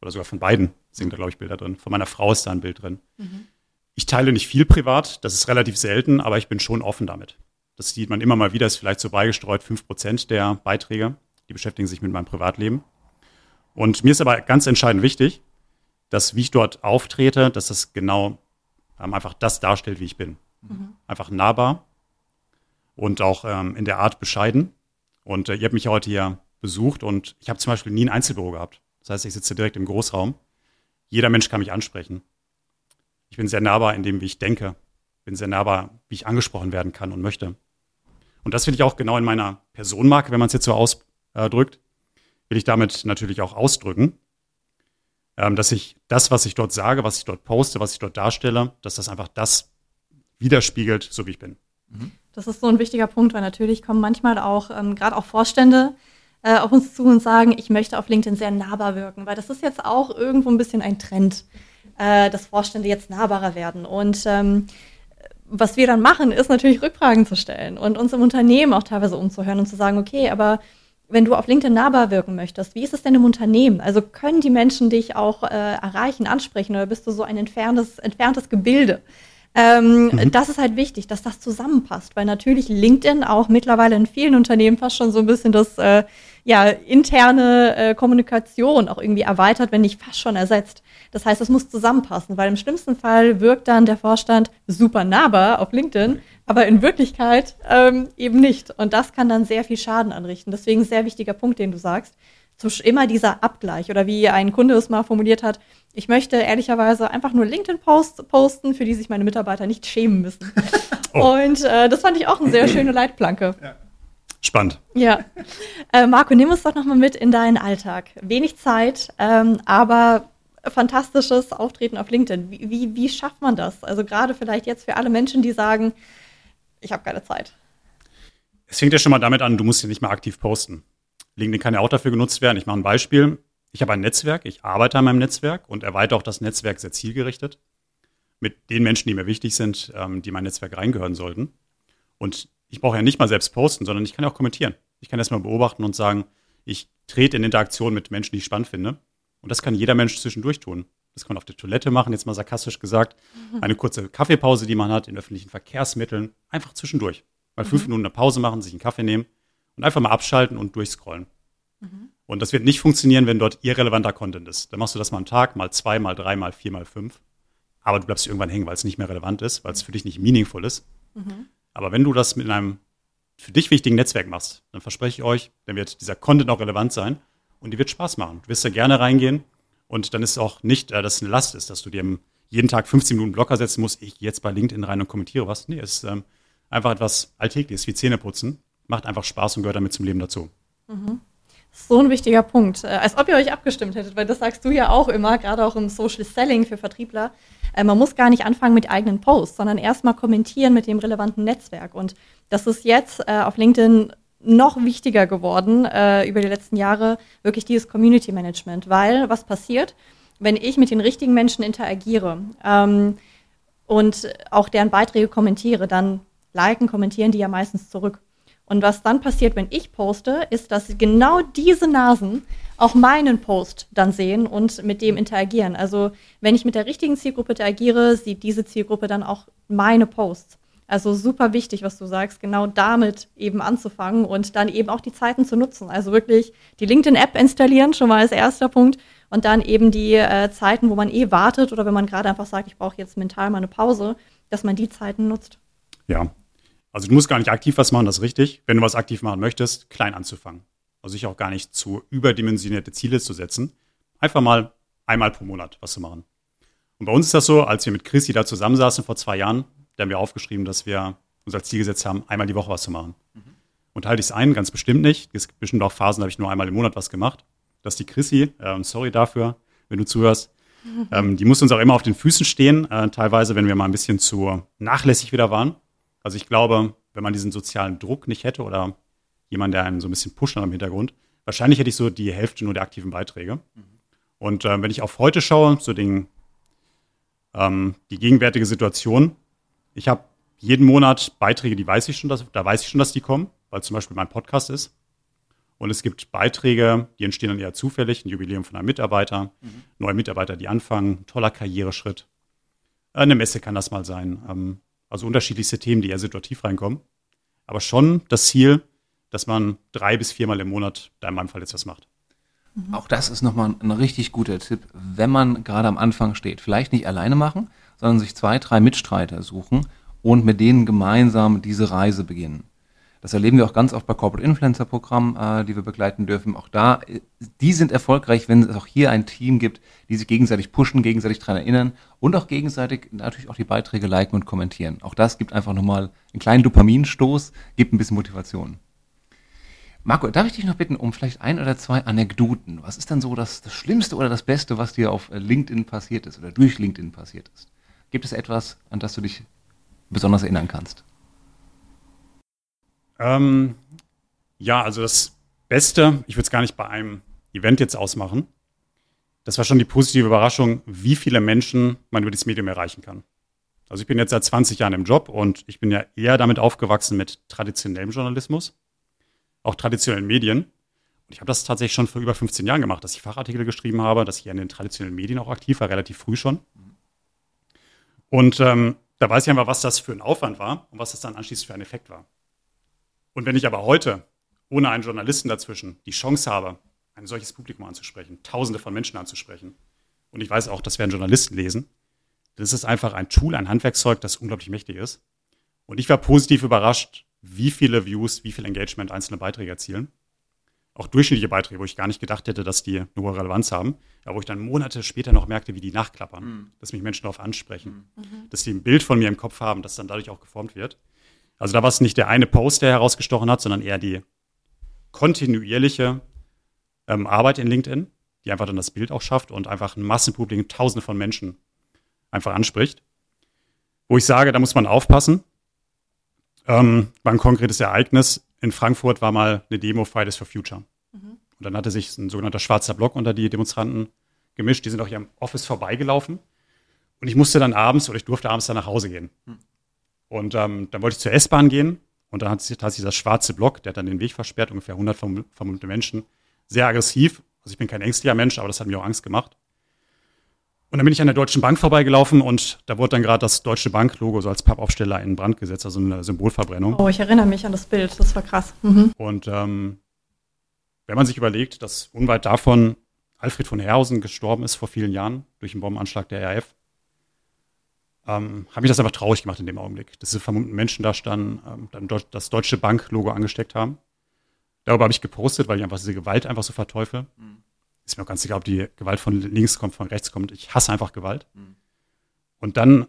Oder sogar von beiden sind da, glaube ich, Bilder drin. Von meiner Frau ist da ein Bild drin. Mhm. Ich teile nicht viel privat, das ist relativ selten, aber ich bin schon offen damit. Das sieht man immer mal wieder, ist vielleicht so beigestreut, fünf Prozent der Beiträge, die beschäftigen sich mit meinem Privatleben. Und mir ist aber ganz entscheidend wichtig, dass wie ich dort auftrete, dass das genau einfach das darstellt, wie ich bin. Mhm. Einfach nahbar und auch ähm, in der Art bescheiden. Und äh, ihr habt mich heute hier besucht und ich habe zum Beispiel nie ein Einzelbüro gehabt. Das heißt, ich sitze direkt im Großraum. Jeder Mensch kann mich ansprechen. Ich bin sehr nahbar in dem, wie ich denke. Bin sehr nahbar, wie ich angesprochen werden kann und möchte. Und das will ich auch genau in meiner Personenmarke, wenn man es jetzt so ausdrückt, will ich damit natürlich auch ausdrücken, ähm, dass ich das, was ich dort sage, was ich dort poste, was ich dort darstelle, dass das einfach das widerspiegelt, so wie ich bin. Mhm. Das ist so ein wichtiger Punkt, weil natürlich kommen manchmal auch, ähm, gerade auch Vorstände, äh, auf uns zu und sagen, ich möchte auf LinkedIn sehr nahbar wirken, weil das ist jetzt auch irgendwo ein bisschen ein Trend äh, dass Vorstände jetzt nahbarer werden. Und ähm, was wir dann machen, ist natürlich Rückfragen zu stellen und uns im Unternehmen auch teilweise umzuhören und zu sagen, okay, aber wenn du auf LinkedIn nahbar wirken möchtest, wie ist es denn im Unternehmen? Also können die Menschen dich auch äh, erreichen, ansprechen oder bist du so ein entferntes, entferntes Gebilde? Ähm, mhm. Das ist halt wichtig, dass das zusammenpasst, weil natürlich LinkedIn auch mittlerweile in vielen Unternehmen fast schon so ein bisschen das äh, ja, interne äh, Kommunikation auch irgendwie erweitert, wenn nicht fast schon ersetzt. Das heißt, es muss zusammenpassen, weil im schlimmsten Fall wirkt dann der Vorstand super nahbar auf LinkedIn, aber in Wirklichkeit ähm, eben nicht. Und das kann dann sehr viel Schaden anrichten. Deswegen sehr wichtiger Punkt, den du sagst. Immer dieser Abgleich oder wie ein Kunde es mal formuliert hat, ich möchte ehrlicherweise einfach nur LinkedIn-Posts posten, für die sich meine Mitarbeiter nicht schämen müssen. *laughs* Oh. Und äh, das fand ich auch eine sehr schöne Leitplanke. Ja. Spannend. Ja. Äh, Marco, nimm uns doch nochmal mit in deinen Alltag. Wenig Zeit, ähm, aber fantastisches Auftreten auf LinkedIn. Wie, wie, wie schafft man das? Also gerade vielleicht jetzt für alle Menschen, die sagen, ich habe keine Zeit. Es fängt ja schon mal damit an, du musst ja nicht mal aktiv posten. LinkedIn kann ja auch dafür genutzt werden. Ich mache ein Beispiel. Ich habe ein Netzwerk, ich arbeite an meinem Netzwerk und erweitere auch das Netzwerk sehr zielgerichtet mit den Menschen, die mir wichtig sind, ähm, die in mein Netzwerk reingehören sollten. Und ich brauche ja nicht mal selbst posten, sondern ich kann ja auch kommentieren. Ich kann erstmal beobachten und sagen, ich trete in Interaktion mit Menschen, die ich spannend finde. Und das kann jeder Mensch zwischendurch tun. Das kann man auf der Toilette machen, jetzt mal sarkastisch gesagt. Mhm. Eine kurze Kaffeepause, die man hat in öffentlichen Verkehrsmitteln. Einfach zwischendurch. Mal fünf mhm. Minuten eine Pause machen, sich einen Kaffee nehmen und einfach mal abschalten und durchscrollen. Mhm. Und das wird nicht funktionieren, wenn dort irrelevanter Content ist. Dann machst du das mal einen Tag, mal zwei, mal drei, mal vier, mal fünf. Aber du bleibst irgendwann hängen, weil es nicht mehr relevant ist, weil es für dich nicht meaningful ist. Mhm. Aber wenn du das mit einem für dich wichtigen Netzwerk machst, dann verspreche ich euch, dann wird dieser Content auch relevant sein und die wird Spaß machen. Du wirst da gerne reingehen und dann ist es auch nicht, äh, dass es eine Last ist, dass du dir jeden Tag 15 Minuten Blocker setzen musst, ich jetzt bei LinkedIn rein und kommentiere was. Nee, es ist ähm, einfach etwas Alltägliches wie Zähneputzen macht einfach Spaß und gehört damit zum Leben dazu. Mhm. So ein wichtiger Punkt. Äh, als ob ihr euch abgestimmt hättet, weil das sagst du ja auch immer, gerade auch im Social Selling für Vertriebler. Äh, man muss gar nicht anfangen mit eigenen Posts, sondern erstmal kommentieren mit dem relevanten Netzwerk. Und das ist jetzt auf LinkedIn noch wichtiger geworden äh, über die letzten Jahre, wirklich dieses Community Management. Weil was passiert, wenn ich mit den richtigen Menschen interagiere ähm, und auch deren Beiträge kommentiere, dann liken, kommentieren die ja meistens zurück. Und was dann passiert, wenn ich poste, ist, dass genau diese Nasen auch meinen Post dann sehen und mit dem interagieren. Also wenn ich mit der richtigen Zielgruppe interagiere, sieht diese Zielgruppe dann auch meine Posts. Also super wichtig, was du sagst, genau damit eben anzufangen und dann eben auch die Zeiten zu nutzen. Also wirklich die LinkedIn-App installieren, schon mal als erster Punkt. Und dann eben die äh, Zeiten, wo man eh wartet oder wenn man gerade einfach sagt, ich brauche jetzt mental mal eine Pause, dass man die Zeiten nutzt. Ja, also du musst gar nicht aktiv was machen, das ist richtig. Wenn du was aktiv machen möchtest, klein anzufangen. Also sich auch gar nicht zu überdimensionierte Ziele zu setzen. Einfach mal einmal pro Monat was zu machen. Und bei uns ist das so, als wir mit Chrissy da zusammensaßen vor zwei Jahren, da haben wir aufgeschrieben, dass wir uns als Ziel gesetzt haben, einmal die Woche was zu machen. Mhm. Und halte ich es ein, ganz bestimmt nicht. Es gibt bestimmt auch Phasen, da habe ich nur einmal im Monat was gemacht. Das ist die Chrissy, äh, sorry dafür, wenn du zuhörst. Mhm. *laughs* Ähm, die muss uns auch immer auf den Füßen stehen, äh, teilweise, wenn wir mal ein bisschen zu nachlässig wieder waren. Also ich glaube, wenn man diesen sozialen Druck nicht hätte oder jemand, der einen so ein bisschen pusht im Hintergrund, wahrscheinlich hätte ich so die Hälfte nur der aktiven Beiträge. Mhm. Und äh, wenn ich auf heute schaue, so den, ähm, die gegenwärtige Situation, ich habe jeden Monat Beiträge, die weiß ich schon, dass, da weiß ich schon, dass die kommen, weil zum Beispiel mein Podcast ist. Und es gibt Beiträge, die entstehen dann eher zufällig, ein Jubiläum von einem Mitarbeiter, mhm. neue Mitarbeiter, die anfangen, toller Karriereschritt. Eine Messe kann das mal sein. Ähm, also unterschiedlichste Themen, die eher situativ reinkommen. Aber schon das Ziel, dass man drei bis viermal im Monat da in meinem Fall jetzt was macht. Mhm. Auch das ist nochmal ein richtig guter Tipp, wenn man gerade am Anfang steht. Vielleicht nicht alleine machen, sondern sich zwei, drei Mitstreiter suchen und mit denen gemeinsam diese Reise beginnen. Das erleben wir auch ganz oft bei Corporate Influencer Programmen, äh, die wir begleiten dürfen. Auch da, äh, die sind erfolgreich, wenn es auch hier ein Team gibt, die sich gegenseitig pushen, gegenseitig daran erinnern und auch gegenseitig natürlich auch die Beiträge liken und kommentieren. Auch das gibt einfach nochmal einen kleinen Dopaminstoß, gibt ein bisschen Motivation. Marco, darf ich dich noch bitten um vielleicht ein oder zwei Anekdoten? Was ist denn so das, das Schlimmste oder das Beste, was dir auf LinkedIn passiert ist oder durch LinkedIn passiert ist? Gibt es etwas, an das du dich besonders erinnern kannst? Ähm, ja, also das Beste, ich würde es gar nicht bei einem Event jetzt ausmachen. Das war schon die positive Überraschung, wie viele Menschen man über dieses Medium erreichen kann. Also ich bin jetzt seit 20 Jahren im Job und ich bin ja eher damit aufgewachsen mit traditionellem Journalismus, auch traditionellen Medien. Und ich habe das tatsächlich schon vor über 15 Jahren gemacht, dass ich Fachartikel geschrieben habe, dass ich in den traditionellen Medien auch aktiv war, relativ früh schon. Und ähm, da weiß ich einfach, was das für ein Aufwand war und was das dann anschließend für ein Effekt war. Und wenn ich aber heute, ohne einen Journalisten dazwischen, die Chance habe, ein solches Publikum anzusprechen, Tausende von Menschen anzusprechen, und ich weiß auch, das werden Journalisten lesen, das ist einfach ein Tool, ein Handwerkszeug, das unglaublich mächtig ist. Und ich war positiv überrascht, wie viele Views, wie viel Engagement einzelne Beiträge erzielen auch durchschnittliche Beiträge, wo ich gar nicht gedacht hätte, dass die eine hohe Relevanz haben, aber wo ich dann Monate später noch merkte, wie die nachklappern, mhm. dass mich Menschen darauf ansprechen, mhm. mhm. dass sie ein Bild von mir im Kopf haben, das dann dadurch auch geformt wird. Also da war es nicht der eine Post, der herausgestochen hat, sondern eher die kontinuierliche ähm, Arbeit in LinkedIn, die einfach dann das Bild auch schafft und einfach ein Massenpublikum, Tausende von Menschen einfach anspricht. Wo ich sage, da muss man aufpassen. Ähm, war ein konkretes Ereignis in Frankfurt war mal eine Demo Fridays for Future. Und dann hatte sich ein sogenannter schwarzer Block unter die Demonstranten gemischt. Die sind auch hier am Office vorbeigelaufen. Und ich musste dann abends oder ich durfte abends dann nach Hause gehen. Mhm. Und ähm, dann wollte ich zur S-Bahn gehen. Und dann hat sich dieser schwarze Block, der hat dann den Weg versperrt, ungefähr 100 vermummte Menschen, sehr aggressiv. Also ich bin kein ängstlicher Mensch, aber das hat mir auch Angst gemacht. Und dann bin ich an der Deutschen Bank vorbeigelaufen und da wurde dann gerade das Deutsche Bank-Logo so als Pappaufsteller in Brand gesetzt, also eine Symbolverbrennung. Oh, ich erinnere mich an das Bild, das war krass. Mhm. Und ähm, wenn man sich überlegt, dass unweit davon Alfred von Herhausen gestorben ist vor vielen Jahren durch einen Bombenanschlag der RAF, ähm, hat mich das einfach traurig gemacht in dem Augenblick, dass diese vermummten Menschen da standen, ähm, dann das Deutsche Bank-Logo angesteckt haben. Darüber habe ich gepostet, weil ich einfach diese Gewalt einfach so verteufel. Mhm ist mir auch ganz egal, ob die Gewalt von links kommt, von rechts kommt. Ich hasse einfach Gewalt. Mhm. Und dann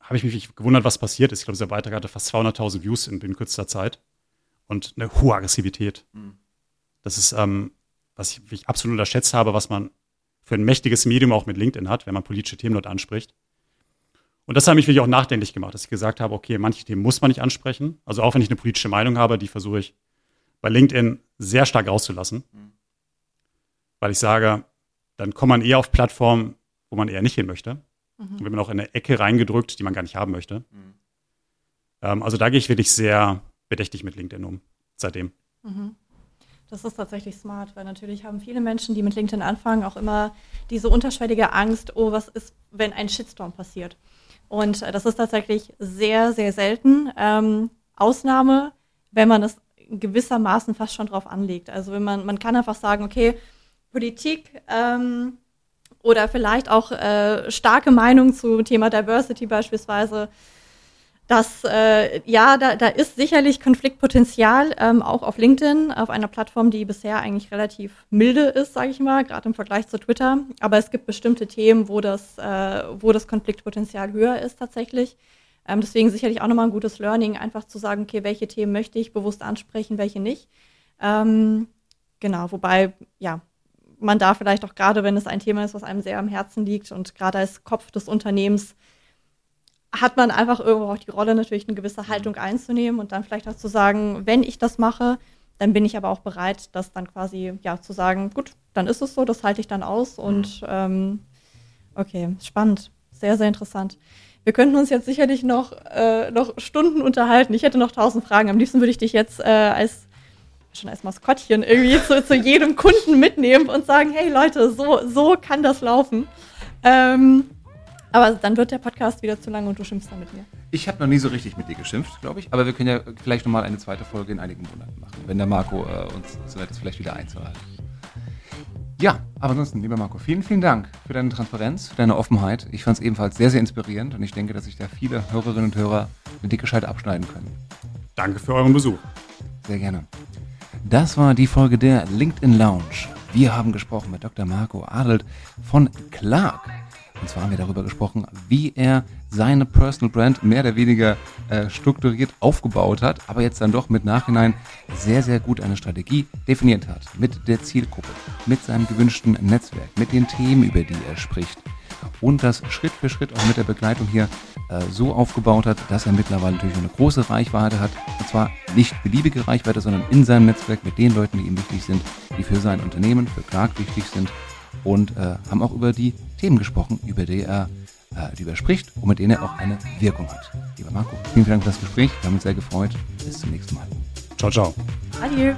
habe ich mich gewundert, was passiert ist. Ich glaube, dieser Beitrag hatte fast 200.000 Views in, in kürzester Zeit und eine hohe Aggressivität. Mhm. Das ist, ähm, was ich, ich absolut unterschätzt habe, was man für ein mächtiges Medium auch mit LinkedIn hat, wenn man politische Themen dort anspricht. Und das hat mich wirklich auch nachdenklich gemacht, dass ich gesagt habe, okay, manche Themen muss man nicht ansprechen. Also auch wenn ich eine politische Meinung habe, die versuche ich bei LinkedIn sehr stark rauszulassen. Mhm. Weil ich sage, dann kommt man eher auf Plattformen, wo man eher nicht hin möchte. Mhm. Und wird man auch in eine Ecke reingedrückt, die man gar nicht haben möchte. Mhm. Ähm, also da gehe ich wirklich sehr bedächtig mit LinkedIn um, seitdem. Mhm. Das ist tatsächlich smart, weil natürlich haben viele Menschen, die mit LinkedIn anfangen, auch immer diese unterschwellige Angst, oh, was ist, wenn ein Shitstorm passiert? Und äh, das ist tatsächlich sehr, sehr selten. Ähm, Ausnahme, wenn man es gewissermaßen fast schon drauf anlegt. Also wenn man, man kann einfach sagen, okay, Politik ähm, oder vielleicht auch äh, starke Meinung zu Thema Diversity beispielsweise dass äh, ja, da, da ist sicherlich Konfliktpotenzial, ähm, auch auf LinkedIn, auf einer Plattform, die bisher eigentlich relativ milde ist, sage ich mal, gerade im Vergleich zu Twitter. Aber es gibt bestimmte Themen, wo das, äh, wo das Konfliktpotenzial höher ist tatsächlich. Ähm, deswegen sicherlich auch nochmal ein gutes Learning, einfach zu sagen, okay, welche Themen möchte ich bewusst ansprechen, welche nicht. Ähm, genau, wobei, ja, man da vielleicht auch gerade, wenn es ein Thema ist, was einem sehr am Herzen liegt und gerade als Kopf des Unternehmens hat man einfach irgendwo auch die Rolle, natürlich eine gewisse Haltung einzunehmen und dann vielleicht auch zu sagen, wenn ich das mache, dann bin ich aber auch bereit, das dann quasi ja zu sagen, gut, dann ist es so, das halte ich dann aus und mhm. ähm, okay, spannend, sehr, sehr interessant. Wir könnten uns jetzt sicherlich noch, äh, noch Stunden unterhalten. Ich hätte noch tausend Fragen. Am liebsten würde ich dich jetzt äh, als schon als Maskottchen irgendwie *laughs* zu, zu jedem Kunden mitnehmen und sagen, hey Leute, so, so kann das laufen. Ähm, aber dann wird der Podcast wieder zu lang und du schimpfst dann mit mir. Ich habe noch nie so richtig mit dir geschimpft, glaube ich. Aber wir können ja vielleicht nochmal eine zweite Folge in einigen Monaten machen, wenn der Marco äh, uns so nett ist, vielleicht wieder einzuhalten. Ja, aber ansonsten, lieber Marco, vielen, vielen Dank für deine Transparenz, für deine Offenheit. Ich fand es ebenfalls sehr, sehr inspirierend und ich denke, dass sich da viele Hörerinnen und Hörer eine dicke Scheide abschneiden können. Danke für euren Besuch. Sehr gerne. Das war die Folge der LinkedIn Lounge. Wir haben gesprochen mit Dr. Marco Adelt von Clark. Und zwar haben wir darüber gesprochen, wie er seine Personal Brand mehr oder weniger äh, strukturiert aufgebaut hat, aber jetzt dann doch mit Nachhinein sehr, sehr gut eine Strategie definiert hat. Mit der Zielgruppe, mit seinem gewünschten Netzwerk, mit den Themen, über die er spricht. Und das Schritt für Schritt auch mit der Begleitung hier äh, so aufgebaut hat, dass er mittlerweile natürlich eine große Reichweite hat. Und zwar nicht beliebige Reichweite, sondern in seinem Netzwerk mit den Leuten, die ihm wichtig sind, die für sein Unternehmen, für Clark wichtig sind und äh, haben auch über die Themen gesprochen, über die er, äh, die er spricht und mit denen er auch eine Wirkung hat. Lieber Marco, vielen Dank für das Gespräch. Wir haben uns sehr gefreut. Bis zum nächsten Mal. Ciao, ciao. Adieu.